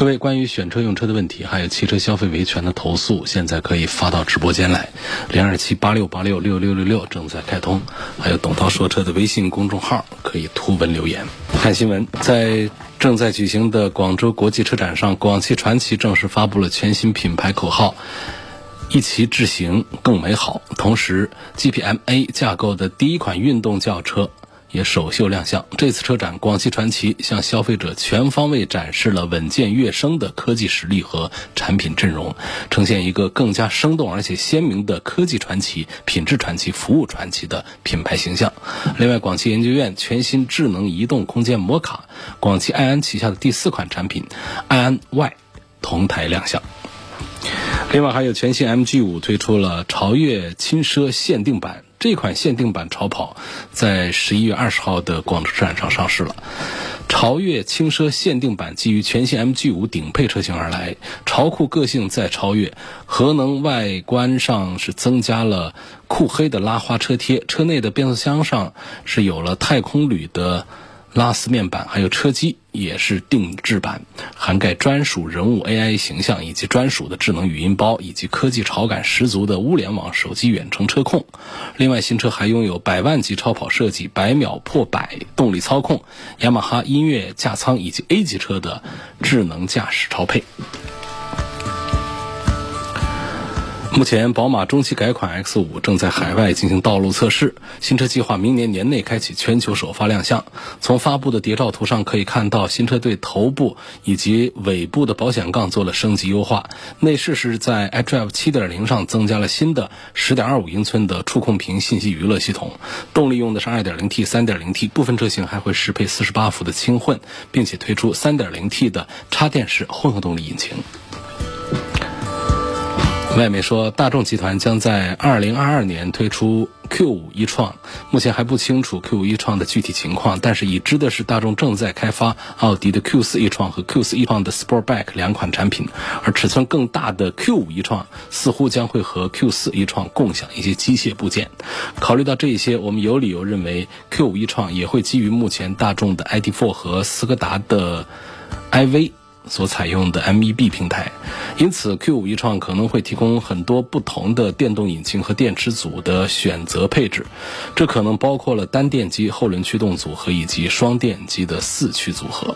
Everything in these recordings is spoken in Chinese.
各位关于选车用车的问题，还有汽车消费维权的投诉，现在可以发到直播间来，零二七八六八六六六六六正在开通，还有董涛说车的微信公众号可以图文留言。看新闻，在正在举行的广州国际车展上，广汽传祺正式发布了全新品牌口号“一骑智行更美好”，同时 GPMA 架构的第一款运动轿车。也首秀亮相。这次车展，广汽传祺向消费者全方位展示了稳健跃升的科技实力和产品阵容，呈现一个更加生动而且鲜明的科技传奇、品质传奇、服务传奇的品牌形象。另外，广汽研究院全新智能移动空间摩卡，广汽埃安旗下的第四款产品埃安 Y 同台亮相。另外，还有全新 MG 五推出了潮越轻奢限定版。这款限定版超跑在十一月二十号的广州车展上上市了。潮越轻奢限定版基于全新 MG 五顶配车型而来，潮酷个性再超越，核能外观上是增加了酷黑的拉花车贴，车内的变速箱上是有了太空铝的。拉丝面板还有车机也是定制版，涵盖专属人物 AI 形象，以及专属的智能语音包，以及科技潮感十足的物联网手机远程车控。另外，新车还拥有百万级超跑设计、百秒破百动力操控、雅马哈音乐驾舱以及 A 级车的智能驾驶超配。目前，宝马中期改款 X5 正在海外进行道路测试，新车计划明年年内开启全球首发亮相。从发布的谍照图上可以看到，新车对头部以及尾部的保险杠做了升级优化。内饰是在 iDrive 7.0上增加了新的10.25英寸的触控屏信息娱乐系统。动力用的是 2.0T、3.0T，部分车型还会适配48伏的轻混，并且推出 3.0T 的插电式混合动力引擎。外媒说，大众集团将在二零二二年推出 Q 五一创，目前还不清楚 Q 五一创的具体情况，但是已知的是，大众正在开发奥迪的 Q 四一创和 Q 四一创的 Sportback 两款产品，而尺寸更大的 Q 五一创似乎将会和 Q 四一创共享一些机械部件。考虑到这一些，我们有理由认为 Q 五一创也会基于目前大众的 ID.4 和斯柯达的 iV。所采用的 MEB 平台，因此 Q 五一创可能会提供很多不同的电动引擎和电池组的选择配置，这可能包括了单电机后轮驱动组合以及双电机的四驱组合。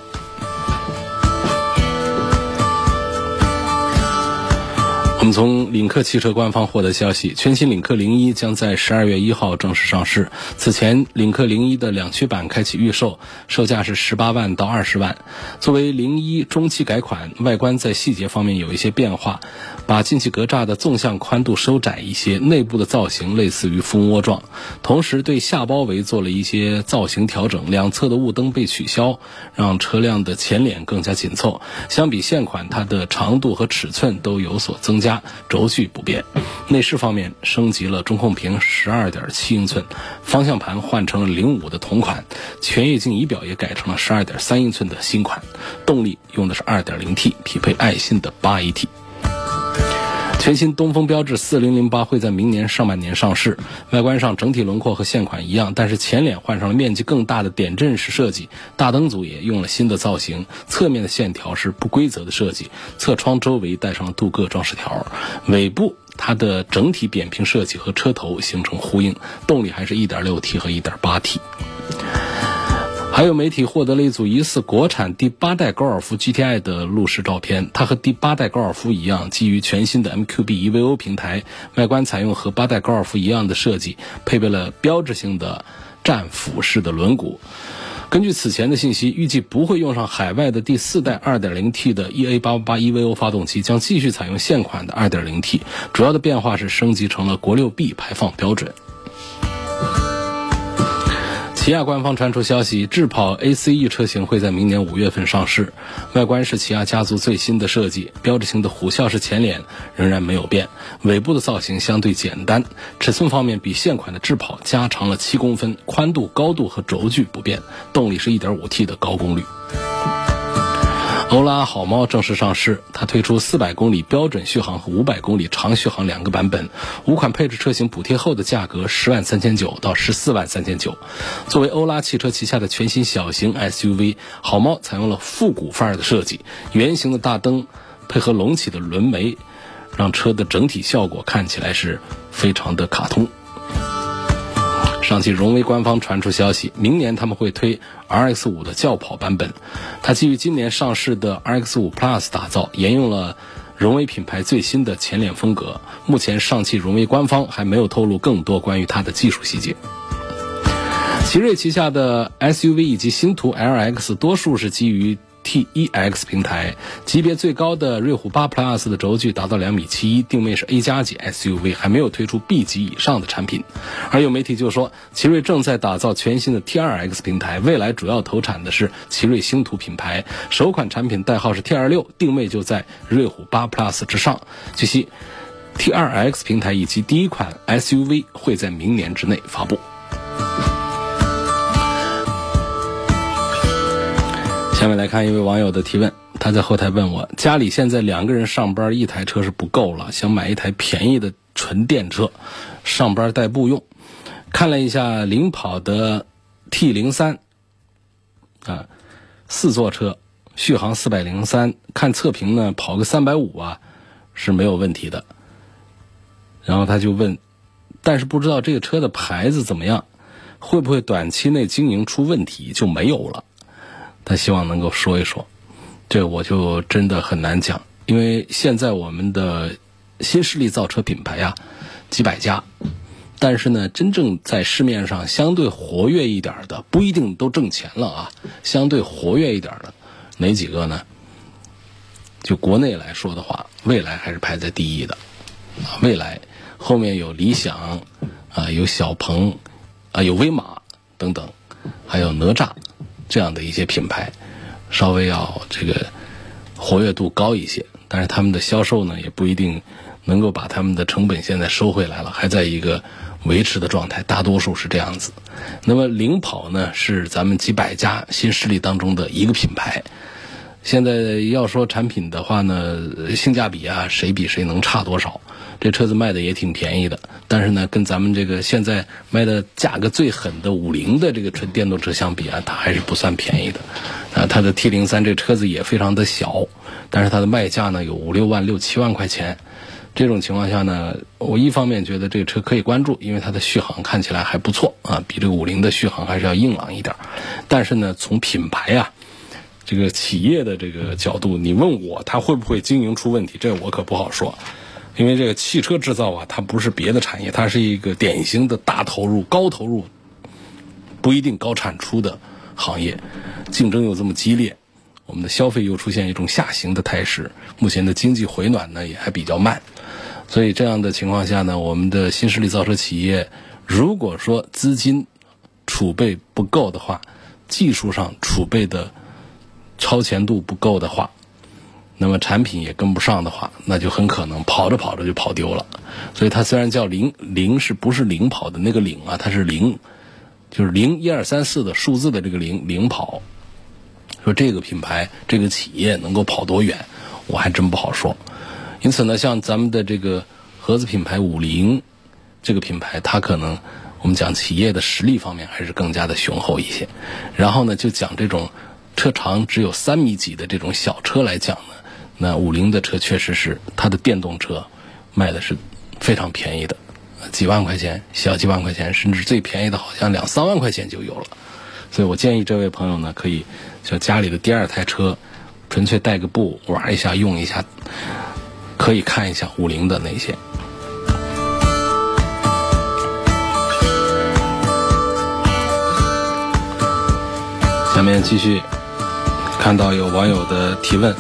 们从领克汽车官方获得消息，全新领克零一将在十二月一号正式上市。此前，领克零一的两驱版开启预售，售价是十八万到二十万。作为零一中期改款，外观在细节方面有一些变化，把进气格栅的纵向宽度收窄一些，内部的造型类似于蜂窝状。同时，对下包围做了一些造型调整，两侧的雾灯被取消，让车辆的前脸更加紧凑。相比现款，它的长度和尺寸都有所增加。轴距不变，内饰方面升级了中控屏，十二点七英寸，方向盘换成了零五的同款，全液晶仪表也改成了十二点三英寸的新款，动力用的是二点零 T，匹配爱信的八 AT。全新东风标致四零零八会在明年上半年上市。外观上整体轮廓和现款一样，但是前脸换上了面积更大的点阵式设计，大灯组也用了新的造型，侧面的线条是不规则的设计，侧窗周围带上了镀铬装饰条，尾部它的整体扁平设计和车头形成呼应，动力还是一点六 T 和一点八 T。还有媒体获得了一组疑似国产第八代高尔夫 GTI 的路试照片，它和第八代高尔夫一样，基于全新的 MQB EVO 平台，外观采用和八代高尔夫一样的设计，配备了标志性的战斧式的轮毂。根据此前的信息，预计不会用上海外的第四代 2.0T 的 EA888 EVO 发动机，将继续采用现款的 2.0T，主要的变化是升级成了国六 B 排放标准。起亚官方传出消息，智跑 ACE 车型会在明年五月份上市。外观是起亚家族最新的设计，标志性的虎啸式前脸仍然没有变，尾部的造型相对简单。尺寸方面比现款的智跑加长了七公分，宽度、高度和轴距不变。动力是 1.5T 的高功率。欧拉好猫正式上市，它推出400公里标准续航和500公里长续航两个版本，五款配置车型补贴后的价格十万三千九到十四万三千九。作为欧拉汽车旗下的全新小型 SUV，好猫采用了复古范儿的设计，圆形的大灯配合隆起的轮眉，让车的整体效果看起来是非常的卡通。上汽荣威官方传出消息，明年他们会推 RX 五的轿跑版本。它基于今年上市的 RX 五 Plus 打造，沿用了荣威品牌最新的前脸风格。目前，上汽荣威官方还没有透露更多关于它的技术细节。奇瑞旗下的 SUV 以及星途 LX 多数是基于。T1X 平台级别最高的瑞虎8 Plus 的轴距达到两米七一，定位是 A 加级 SUV，还没有推出 B 级以上的产品。而有媒体就说，奇瑞正在打造全新的 T2X 平台，未来主要投产的是奇瑞星途品牌。首款产品代号是 T26，定位就在瑞虎8 Plus 之上。据悉，T2X 平台以及第一款 SUV 会在明年之内发布。下面来看一位网友的提问，他在后台问我：家里现在两个人上班一台车是不够了，想买一台便宜的纯电车，上班代步用。看了一下领跑的 T 零三，啊，四座车，续航四百零三，看测评呢，跑个三百五啊是没有问题的。然后他就问，但是不知道这个车的牌子怎么样，会不会短期内经营出问题就没有了？他希望能够说一说，这我就真的很难讲，因为现在我们的新势力造车品牌呀，几百家，但是呢，真正在市面上相对活跃一点的，不一定都挣钱了啊。相对活跃一点的哪几个呢？就国内来说的话，蔚来还是排在第一的啊。蔚来后面有理想啊，有小鹏啊，有威马等等，还有哪吒。这样的一些品牌，稍微要这个活跃度高一些，但是他们的销售呢，也不一定能够把他们的成本现在收回来了，还在一个维持的状态，大多数是这样子。那么领跑呢，是咱们几百家新势力当中的一个品牌。现在要说产品的话呢，性价比啊，谁比谁能差多少？这车子卖的也挺便宜的，但是呢，跟咱们这个现在卖的价格最狠的五菱的这个纯电动车相比啊，它还是不算便宜的。啊，它的 T 零三这车子也非常的小，但是它的卖价呢有五六万、六七万块钱。这种情况下呢，我一方面觉得这个车可以关注，因为它的续航看起来还不错啊，比这个五菱的续航还是要硬朗一点。但是呢，从品牌啊，这个企业的这个角度，你问我它会不会经营出问题，这我可不好说。因为这个汽车制造啊，它不是别的产业，它是一个典型的大投入、高投入，不一定高产出的行业，竞争又这么激烈，我们的消费又出现一种下行的态势，目前的经济回暖呢也还比较慢，所以这样的情况下呢，我们的新势力造车企业，如果说资金储备不够的话，技术上储备的超前度不够的话。那么产品也跟不上的话，那就很可能跑着跑着就跑丢了。所以它虽然叫零零，是不是领跑的那个领啊？它是零，就是零一二三四的数字的这个零领跑。说这个品牌这个企业能够跑多远，我还真不好说。因此呢，像咱们的这个合资品牌五菱这个品牌，它可能我们讲企业的实力方面还是更加的雄厚一些。然后呢，就讲这种车长只有三米几的这种小车来讲呢。那五菱的车确实是它的电动车卖的是非常便宜的，几万块钱，小几万块钱，甚至最便宜的好像两三万块钱就有了。所以我建议这位朋友呢，可以像家里的第二台车，纯粹带个步玩一下，用一下，可以看一下五菱的那些。下面继续看到有网友的提问。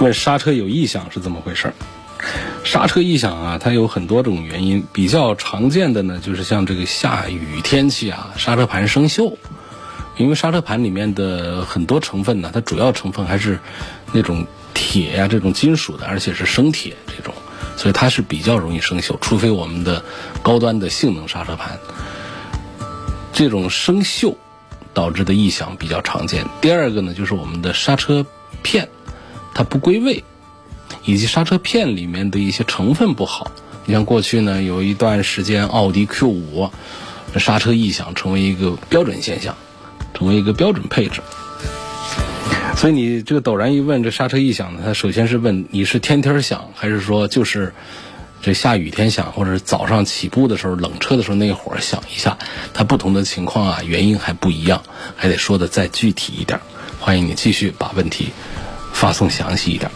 问刹车有异响是怎么回事刹车异响啊，它有很多种原因，比较常见的呢，就是像这个下雨天气啊，刹车盘生锈。因为刹车盘里面的很多成分呢，它主要成分还是那种铁呀这种金属的，而且是生铁这种，所以它是比较容易生锈。除非我们的高端的性能刹车盘，这种生锈导致的异响比较常见。第二个呢，就是我们的刹车片它不归位。以及刹车片里面的一些成分不好，你像过去呢有一段时间奥迪 Q 五刹车异响成为一个标准现象，成为一个标准配置。所以你这个陡然一问这刹车异响呢，他首先是问你是天天响，还是说就是这下雨天响，或者是早上起步的时候冷车的时候那会儿响一下，它不同的情况啊原因还不一样，还得说的再具体一点。欢迎你继续把问题发送详细一点。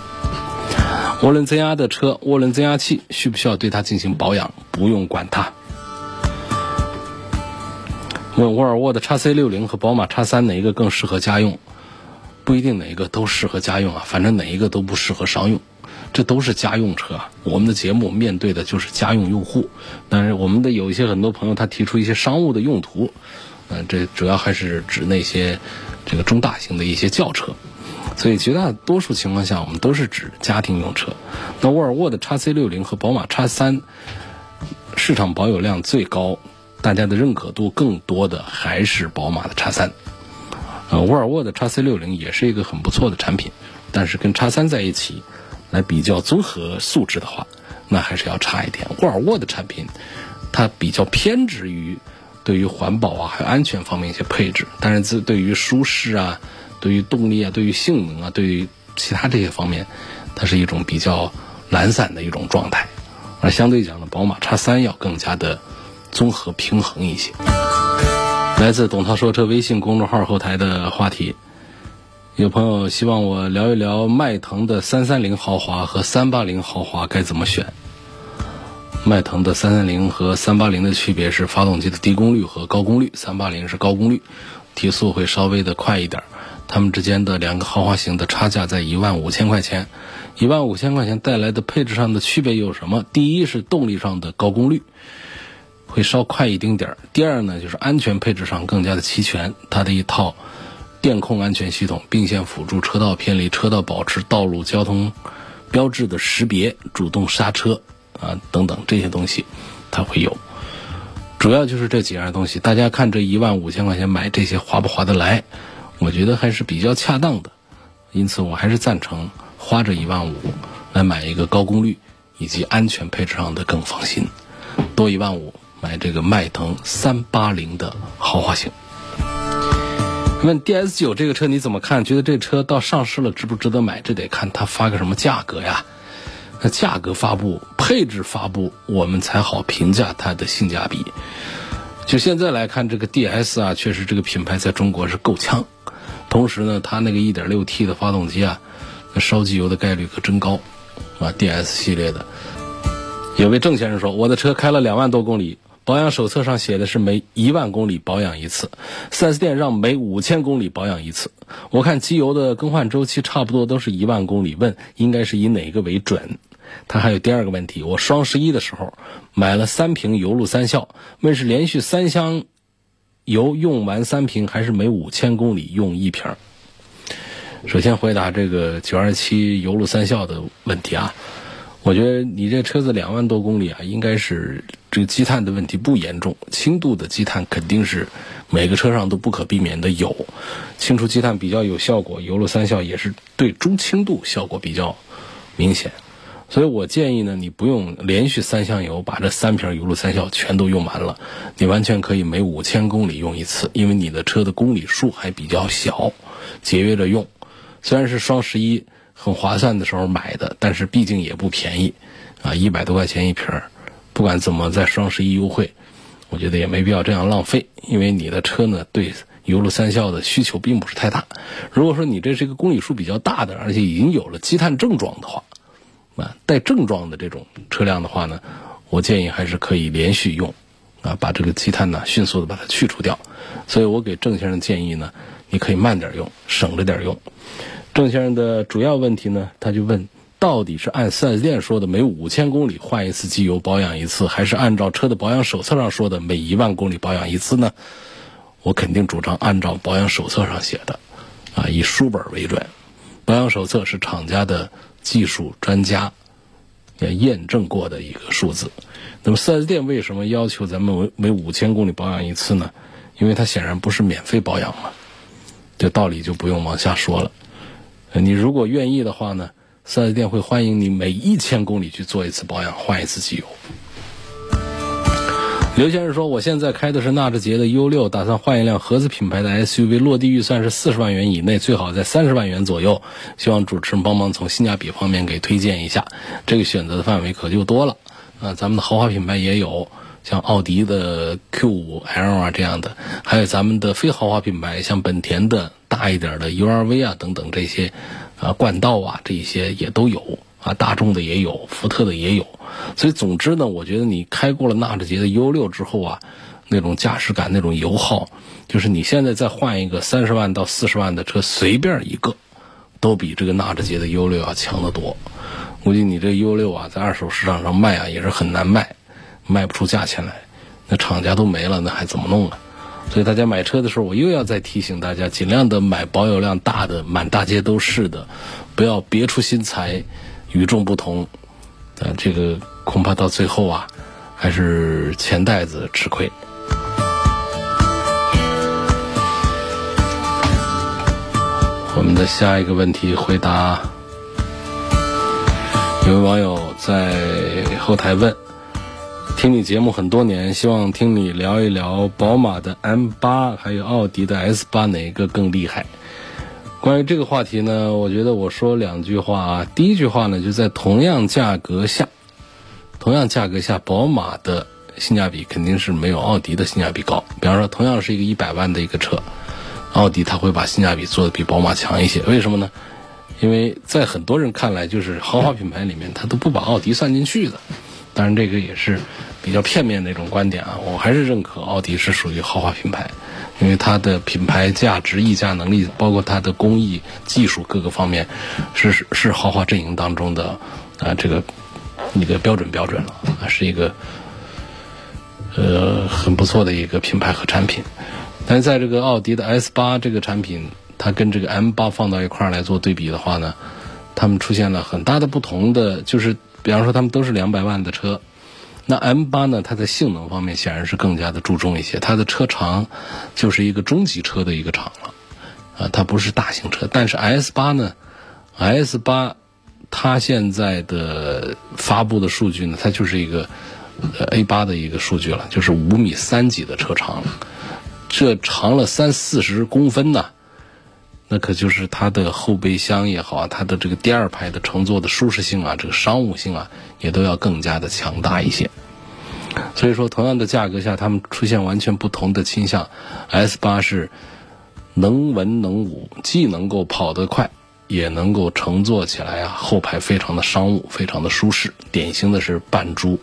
涡轮增压的车，涡轮增压器需不需要对它进行保养？不用管它。问沃尔沃的 x C 六零和宝马 x 三哪一个更适合家用？不一定哪一个都适合家用啊，反正哪一个都不适合商用。这都是家用车，我们的节目面对的就是家用用户。但是我们的有一些很多朋友他提出一些商务的用途，嗯，这主要还是指那些这个中大型的一些轿车。所以绝大多数情况下，我们都是指家庭用车。那沃尔沃的 x C 六零和宝马 x 三市场保有量最高，大家的认可度更多的还是宝马的 x 三。呃，沃尔沃的 x C 六零也是一个很不错的产品，但是跟 x 三在一起来比较综合素质的话，那还是要差一点。沃尔沃的产品它比较偏执于对于环保啊还有安全方面一些配置，但是自对于舒适啊。对于动力啊，对于性能啊，对于其他这些方面，它是一种比较懒散的一种状态，而相对讲呢，宝马叉三要更加的综合平衡一些。来自董涛说车微信公众号后台的话题，有朋友希望我聊一聊迈腾的三三零豪华和三八零豪华该怎么选。迈腾的三三零和三八零的区别是发动机的低功率和高功率，三八零是高功率，提速会稍微的快一点。它们之间的两个豪华型的差价在一万五千块钱，一万五千块钱带来的配置上的区别有什么？第一是动力上的高功率，会稍快一丁点儿；第二呢，就是安全配置上更加的齐全，它的一套电控安全系统、并线辅助、车道偏离、车道保持、道路交通标志的识别、主动刹车啊等等这些东西，它会有。主要就是这几样东西，大家看这一万五千块钱买这些划不划得来？我觉得还是比较恰当的，因此我还是赞成花这一万五来买一个高功率以及安全配置上的更放心，多一万五买这个迈腾三八零的豪华型。问 DS 九这个车你怎么看？觉得这车到上市了值不值得买？这得看它发个什么价格呀？那价格发布、配置发布，我们才好评价它的性价比。就现在来看，这个 DS 啊，确实这个品牌在中国是够呛。同时呢，它那个 1.6T 的发动机啊，那烧机油的概率可真高，啊，DS 系列的。有位郑先生说，我的车开了两万多公里，保养手册上写的是每一万公里保养一次，4S 店让每五千公里保养一次。我看机油的更换周期差不多都是一万公里，问应该是以哪个为准？他还有第二个问题，我双十一的时候买了三瓶油路三效，问是连续三箱。油用完三瓶，还是每五千公里用一瓶？首先回答这个九二七油路三效的问题啊，我觉得你这车子两万多公里啊，应该是这个积碳的问题不严重，轻度的积碳肯定是每个车上都不可避免的有，清除积碳比较有效果，油路三效也是对中轻度效果比较明显。所以我建议呢，你不用连续三箱油把这三瓶油路三效全都用完了，你完全可以每五千公里用一次，因为你的车的公里数还比较小，节约着用。虽然是双十一很划算的时候买的，但是毕竟也不便宜，啊，一百多块钱一瓶儿不管怎么在双十一优惠，我觉得也没必要这样浪费，因为你的车呢对油路三效的需求并不是太大。如果说你这是一个公里数比较大的，而且已经有了积碳症状的话，啊，带症状的这种车辆的话呢，我建议还是可以连续用，啊，把这个积碳呢迅速的把它去除掉。所以我给郑先生建议呢，你可以慢点用，省着点用。郑先生的主要问题呢，他就问到底是按四 S 店说的每五千公里换一次机油保养一次，还是按照车的保养手册上说的每一万公里保养一次呢？我肯定主张按照保养手册上写的，啊，以书本为准。保养手册是厂家的技术专家验证过的一个数字。那么四 S 店为什么要求咱们每每五千公里保养一次呢？因为它显然不是免费保养嘛，这道理就不用往下说了。你如果愿意的话呢，四 S 店会欢迎你每一千公里去做一次保养，换一次机油。刘先生说：“我现在开的是纳智捷的 U6，打算换一辆合资品牌的 SUV，落地预算是四十万元以内，最好在三十万元左右。希望主持人帮忙从性价比方面给推荐一下。这个选择的范围可就多了啊，咱们的豪华品牌也有，像奥迪的 Q5L 啊这样的，还有咱们的非豪华品牌，像本田的大一点的 URV 啊等等这些，啊冠道啊这些也都有啊，大众的也有，福特的也有。”所以，总之呢，我觉得你开过了纳智捷的 U6 之后啊，那种驾驶感、那种油耗，就是你现在再换一个三十万到四十万的车，随便一个，都比这个纳智捷的 U6 要强得多。估计你这 U6 啊，在二手市场上卖啊，也是很难卖，卖不出价钱来。那厂家都没了，那还怎么弄啊？所以大家买车的时候，我又要再提醒大家，尽量的买保有量大的，满大街都是的，不要别出心裁，与众不同。呃，这个恐怕到最后啊，还是钱袋子吃亏。我们的下一个问题回答，有位网友在后台问：听你节目很多年，希望听你聊一聊宝马的 M 八还有奥迪的 S 八哪一个更厉害？关于这个话题呢，我觉得我说两句话啊。第一句话呢，就在同样价格下，同样价格下，宝马的性价比肯定是没有奥迪的性价比高。比方说，同样是一个一百万的一个车，奥迪它会把性价比做的比宝马强一些。为什么呢？因为在很多人看来，就是豪华品牌里面，它都不把奥迪算进去的。当然，这个也是比较片面的一种观点啊。我还是认可奥迪是属于豪华品牌。因为它的品牌价值、溢价能力，包括它的工艺、技术各个方面，是是豪华阵营当中的啊这个一个标准标准了啊，是一个呃很不错的一个品牌和产品。但是在这个奥迪的 S 八这个产品，它跟这个 M 八放到一块儿来做对比的话呢，它们出现了很大的不同的，就是比方说它们都是两百万的车。那 M 八呢？它在性能方面显然是更加的注重一些。它的车长就是一个中级车的一个长了，啊，它不是大型车。但是 S 八呢，S 八它现在的发布的数据呢，它就是一个 A 八的一个数据了，就是五米三几的车长，这长了三四十公分呢。那可就是它的后备箱也好啊，它的这个第二排的乘坐的舒适性啊，这个商务性啊，也都要更加的强大一些。所以说，同样的价格下，它们出现完全不同的倾向。S 八是能文能武，既能够跑得快，也能够乘坐起来啊，后排非常的商务，非常的舒适，典型的是扮猪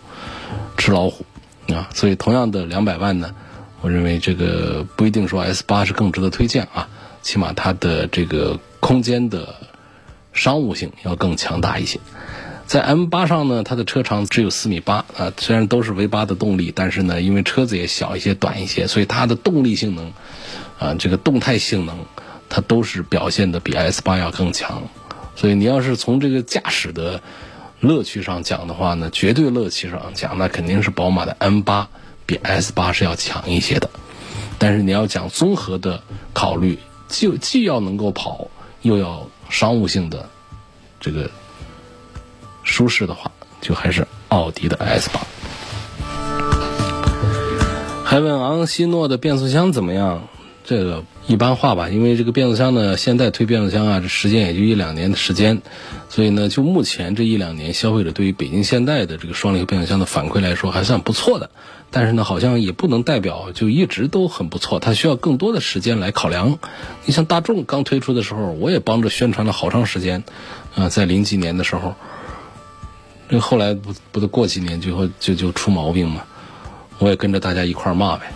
吃老虎啊。所以，同样的两百万呢，我认为这个不一定说 S 八是更值得推荐啊。起码它的这个空间的商务性要更强大一些。在 M 八上呢，它的车长只有四米八啊，虽然都是 V 八的动力，但是呢，因为车子也小一些、短一些，所以它的动力性能啊，这个动态性能，它都是表现的比 S 八要更强。所以你要是从这个驾驶的乐趣上讲的话呢，绝对乐趣上讲，那肯定是宝马的 M 八比 S 八是要强一些的。但是你要讲综合的考虑。就既要能够跑，又要商务性的这个舒适的话，就还是奥迪的 S 八。还问昂希诺的变速箱怎么样？这个一般化吧，因为这个变速箱呢，现在推变速箱啊，这时间也就一两年的时间，所以呢，就目前这一两年，消费者对于北京现代的这个双离合变速箱的反馈来说，还算不错的。但是呢，好像也不能代表就一直都很不错，它需要更多的时间来考量。你像大众刚推出的时候，我也帮着宣传了好长时间，啊，在零几年的时候，这后来不不得过几年就会就就出毛病嘛，我也跟着大家一块骂呗。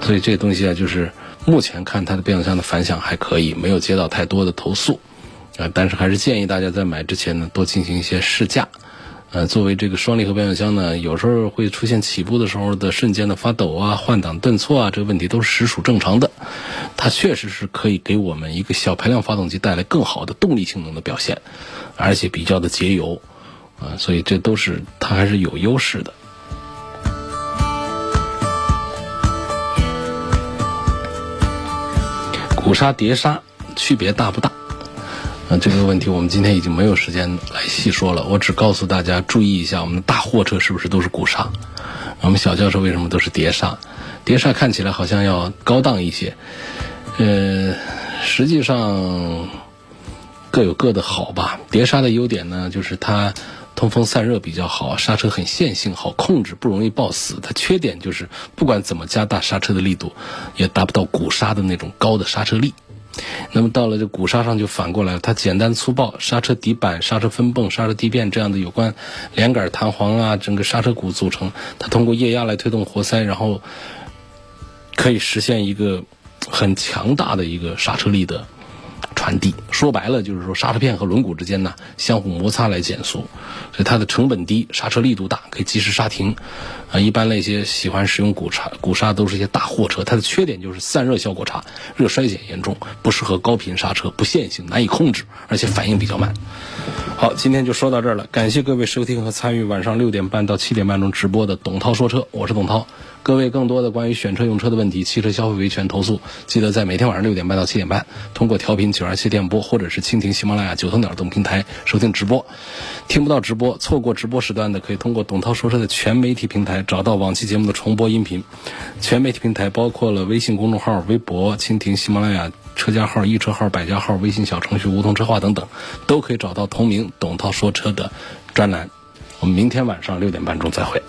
所以这东西啊，就是目前看它的变速箱的反响还可以，没有接到太多的投诉，啊，但是还是建议大家在买之前呢，多进行一些试驾。呃，作为这个双离合变速箱呢，有时候会出现起步的时候的瞬间的发抖啊、换挡顿挫啊，这个问题都是实属正常的。它确实是可以给我们一个小排量发动机带来更好的动力性能的表现，而且比较的节油啊，所以这都是它还是有优势的。鼓刹、碟刹区别大不大？啊，这个问题我们今天已经没有时间来细说了。我只告诉大家注意一下，我们的大货车是不是都是鼓刹？我们小轿车为什么都是碟刹？碟刹看起来好像要高档一些，呃，实际上各有各的好吧。碟刹的优点呢，就是它通风散热比较好，刹车很线性，好控制，不容易抱死。它缺点就是不管怎么加大刹车的力度，也达不到鼓刹的那种高的刹车力。那么到了这鼓刹上就反过来了，它简单粗暴，刹车底板、刹车分泵、刹车地变这样的有关连杆弹簧啊，整个刹车鼓组成，它通过液压来推动活塞，然后可以实现一个很强大的一个刹车力的传递。说白了就是说，刹车片和轮毂之间呢相互摩擦来减速，所以它的成本低，刹车力度大，可以及时刹停。啊，一般那些喜欢使用鼓刹、鼓刹都是一些大货车，它的缺点就是散热效果差，热衰减严重，不适合高频刹车，不线性，难以控制，而且反应比较慢。好，今天就说到这儿了，感谢各位收听和参与晚上六点半到七点半钟直播的董涛说车，我是董涛。各位更多的关于选车用车的问题，汽车消费维权投诉，记得在每天晚上六点半到七点半，通过调频九二七电波或者是蜻蜓、喜马拉雅、九头鸟等平台收听直播。听不到直播，错过直播时段的，可以通过董涛说车的全媒体平台找到往期节目的重播音频。全媒体平台包括了微信公众号、微博、蜻蜓、喜马拉雅、车家号、易车号、百家号、微信小程序梧桐车话等等，都可以找到同名董涛说车的专栏。我们明天晚上六点半钟再会。